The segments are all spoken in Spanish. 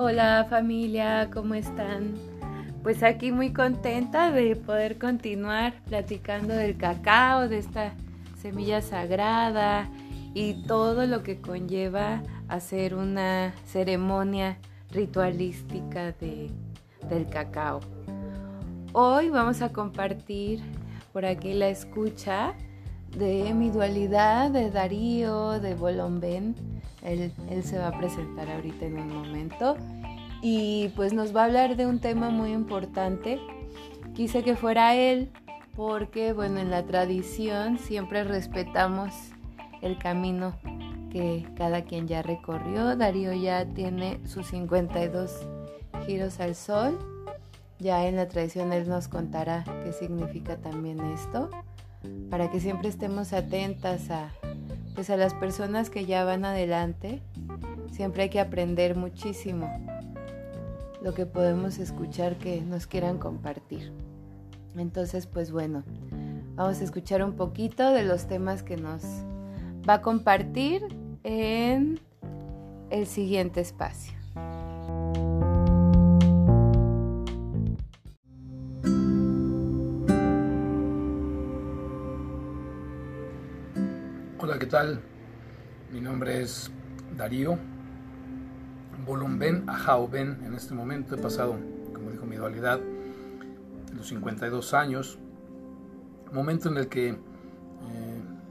Hola familia, ¿cómo están? Pues aquí muy contenta de poder continuar platicando del cacao, de esta semilla sagrada y todo lo que conlleva hacer una ceremonia ritualística de, del cacao. Hoy vamos a compartir por aquí la escucha de mi dualidad de Darío, de Bolomben. Él, él se va a presentar ahorita en un momento y pues nos va a hablar de un tema muy importante. Quise que fuera él porque, bueno, en la tradición siempre respetamos el camino que cada quien ya recorrió. Darío ya tiene sus 52 giros al sol. Ya en la tradición él nos contará qué significa también esto, para que siempre estemos atentas a, pues a las personas que ya van adelante. Siempre hay que aprender muchísimo lo que podemos escuchar que nos quieran compartir. Entonces, pues bueno, vamos a escuchar un poquito de los temas que nos va a compartir en el siguiente espacio. Tal? Mi nombre es Darío Bolumben a En este momento he pasado, como dijo mi dualidad, los 52 años, momento en el que eh,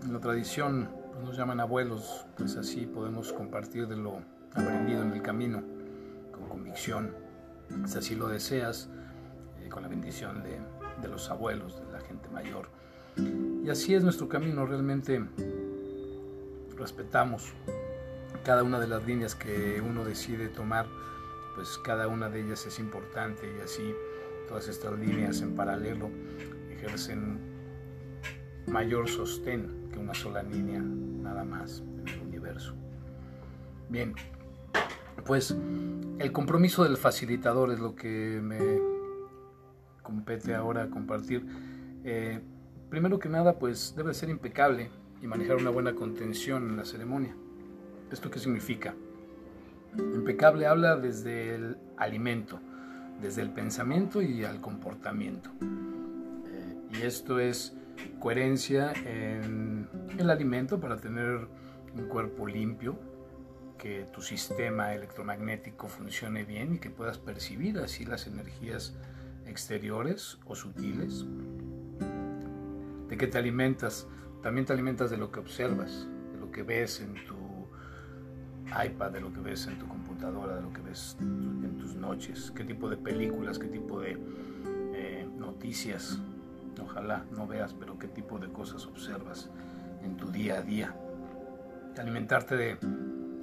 en la tradición pues, nos llaman abuelos, pues así podemos compartir de lo aprendido en el camino, con convicción, si así lo deseas, eh, con la bendición de, de los abuelos, de la gente mayor. Y así es nuestro camino, realmente respetamos cada una de las líneas que uno decide tomar, pues cada una de ellas es importante y así todas estas líneas en paralelo ejercen mayor sostén que una sola línea nada más en el universo. Bien, pues el compromiso del facilitador es lo que me compete ahora compartir. Eh, primero que nada, pues debe ser impecable y manejar una buena contención en la ceremonia. ¿Esto qué significa? Impecable habla desde el alimento, desde el pensamiento y al comportamiento. Eh, y esto es coherencia en el alimento para tener un cuerpo limpio, que tu sistema electromagnético funcione bien y que puedas percibir así las energías exteriores o sutiles. ¿De qué te alimentas? También te alimentas de lo que observas, de lo que ves en tu iPad, de lo que ves en tu computadora, de lo que ves en tus noches, qué tipo de películas, qué tipo de eh, noticias, ojalá no veas, pero qué tipo de cosas observas en tu día a día. Alimentarte de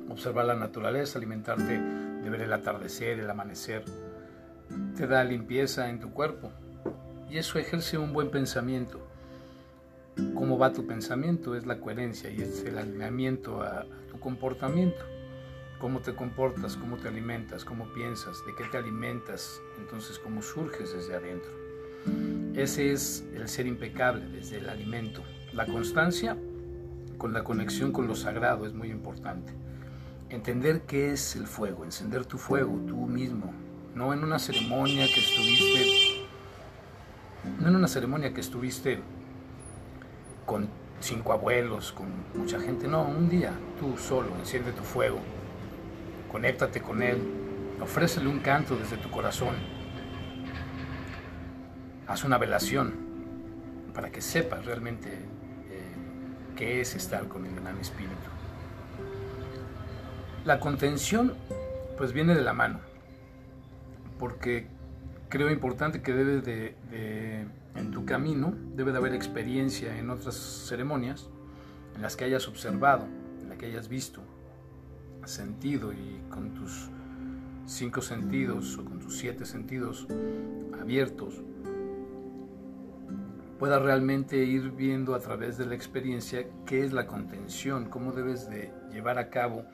observar la naturaleza, alimentarte de ver el atardecer, el amanecer, te da limpieza en tu cuerpo y eso ejerce un buen pensamiento. ¿Cómo va tu pensamiento? Es la coherencia y es el alineamiento a tu comportamiento cómo te comportas, cómo te alimentas, cómo piensas, de qué te alimentas, entonces cómo surges desde adentro. Ese es el ser impecable desde el alimento. La constancia con la conexión con lo sagrado es muy importante. Entender qué es el fuego, encender tu fuego tú mismo, no en una ceremonia que estuviste, no en una ceremonia que estuviste con cinco abuelos, con mucha gente, no, un día tú solo enciende tu fuego conéctate con Él, ofrécele un canto desde tu corazón, haz una velación para que sepas realmente eh, qué es estar con el gran espíritu. La contención pues viene de la mano, porque creo importante que debe de, en tu camino, debe de haber experiencia en otras ceremonias en las que hayas observado, en las que hayas visto, sentido y con tus cinco sentidos o con tus siete sentidos abiertos, puedas realmente ir viendo a través de la experiencia qué es la contención, cómo debes de llevar a cabo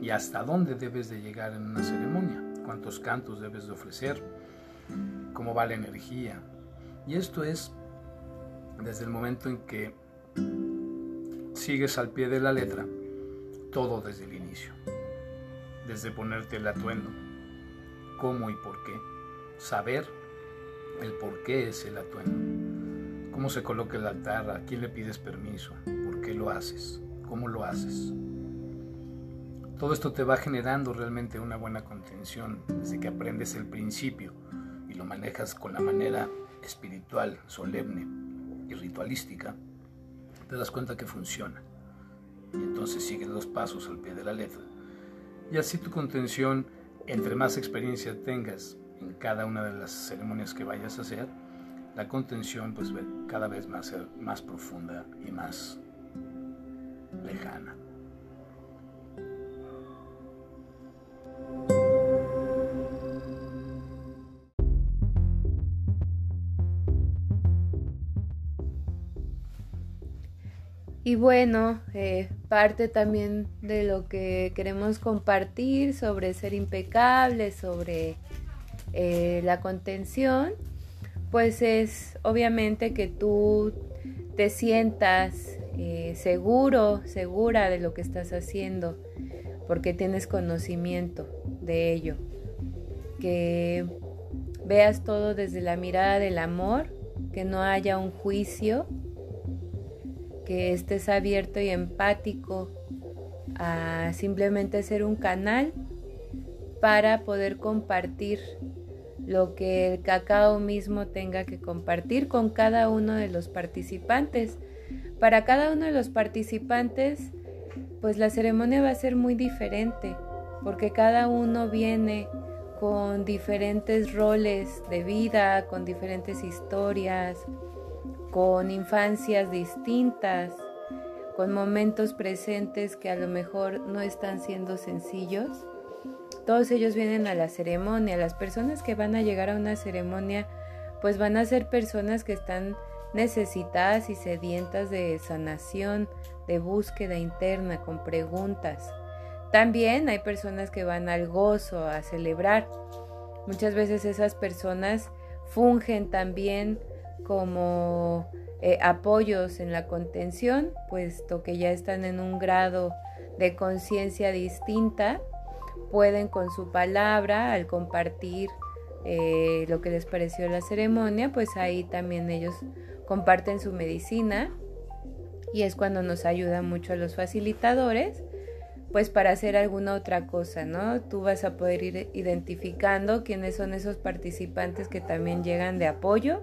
y hasta dónde debes de llegar en una ceremonia, cuántos cantos debes de ofrecer, cómo va la energía. Y esto es desde el momento en que sigues al pie de la letra todo desde el inicio, desde ponerte el atuendo, cómo y por qué. Saber el por qué es el atuendo. Cómo se coloca el altar, a quién le pides permiso, por qué lo haces, cómo lo haces. Todo esto te va generando realmente una buena contención desde que aprendes el principio lo manejas con la manera espiritual, solemne y ritualística, te das cuenta que funciona. Y entonces sigues los pasos al pie de la letra. Y así tu contención, entre más experiencia tengas en cada una de las ceremonias que vayas a hacer, la contención pues cada vez más, más profunda y más lejana. Y bueno, eh, parte también de lo que queremos compartir sobre ser impecable, sobre eh, la contención, pues es obviamente que tú te sientas eh, seguro, segura de lo que estás haciendo, porque tienes conocimiento de ello. Que veas todo desde la mirada del amor, que no haya un juicio que estés abierto y empático a simplemente ser un canal para poder compartir lo que el cacao mismo tenga que compartir con cada uno de los participantes. Para cada uno de los participantes, pues la ceremonia va a ser muy diferente, porque cada uno viene con diferentes roles de vida, con diferentes historias, con infancias distintas, con momentos presentes que a lo mejor no están siendo sencillos. Todos ellos vienen a la ceremonia. Las personas que van a llegar a una ceremonia, pues van a ser personas que están necesitadas y sedientas de sanación, de búsqueda interna, con preguntas. También hay personas que van al gozo, a celebrar. Muchas veces esas personas fungen también como eh, apoyos en la contención, puesto que ya están en un grado de conciencia distinta, pueden con su palabra, al compartir eh, lo que les pareció la ceremonia, pues ahí también ellos comparten su medicina y es cuando nos ayuda mucho a los facilitadores pues para hacer alguna otra cosa, ¿no? Tú vas a poder ir identificando quiénes son esos participantes que también llegan de apoyo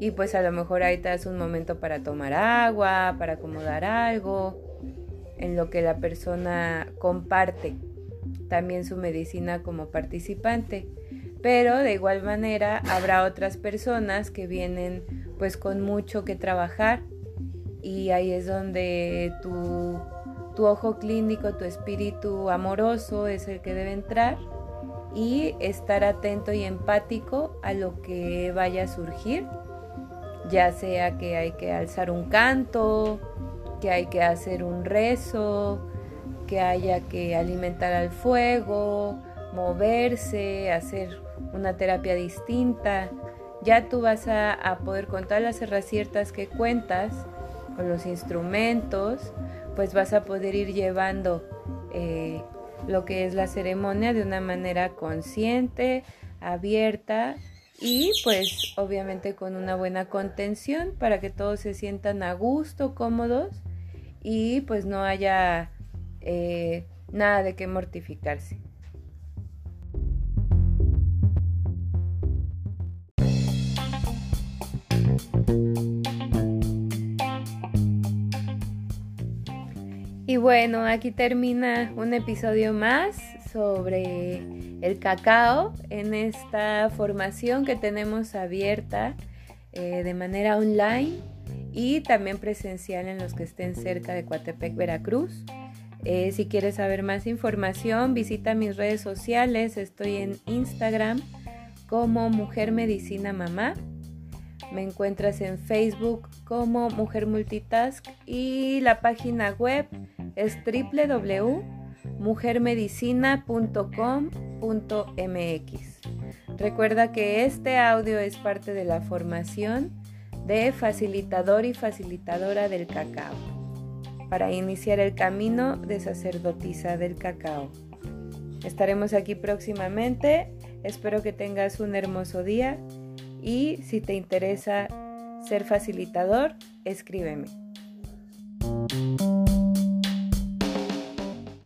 y pues a lo mejor ahí te das un momento para tomar agua, para acomodar algo, en lo que la persona comparte también su medicina como participante. Pero de igual manera habrá otras personas que vienen pues con mucho que trabajar y ahí es donde tu, tu ojo clínico, tu espíritu amoroso es el que debe entrar y estar atento y empático a lo que vaya a surgir ya sea que hay que alzar un canto, que hay que hacer un rezo, que haya que alimentar al fuego, moverse, hacer una terapia distinta. Ya tú vas a, poder contar las herraciertas que cuentas con los instrumentos, pues vas a poder ir llevando eh, lo que es la ceremonia de una manera consciente, abierta y pues obviamente con una buena contención para que todos se sientan a gusto, cómodos y pues no haya eh, nada de qué mortificarse. Y bueno, aquí termina un episodio más sobre el cacao en esta formación que tenemos abierta eh, de manera online y también presencial en los que estén cerca de Coatepec, Veracruz. Eh, si quieres saber más información, visita mis redes sociales. Estoy en Instagram como Mujer Medicina Mamá. Me encuentras en Facebook como Mujer Multitask y la página web es www mujermedicina.com.mx. Recuerda que este audio es parte de la formación de facilitador y facilitadora del cacao para iniciar el camino de sacerdotisa del cacao. Estaremos aquí próximamente Espero que tengas un hermoso día y si te interesa ser facilitador, escríbeme.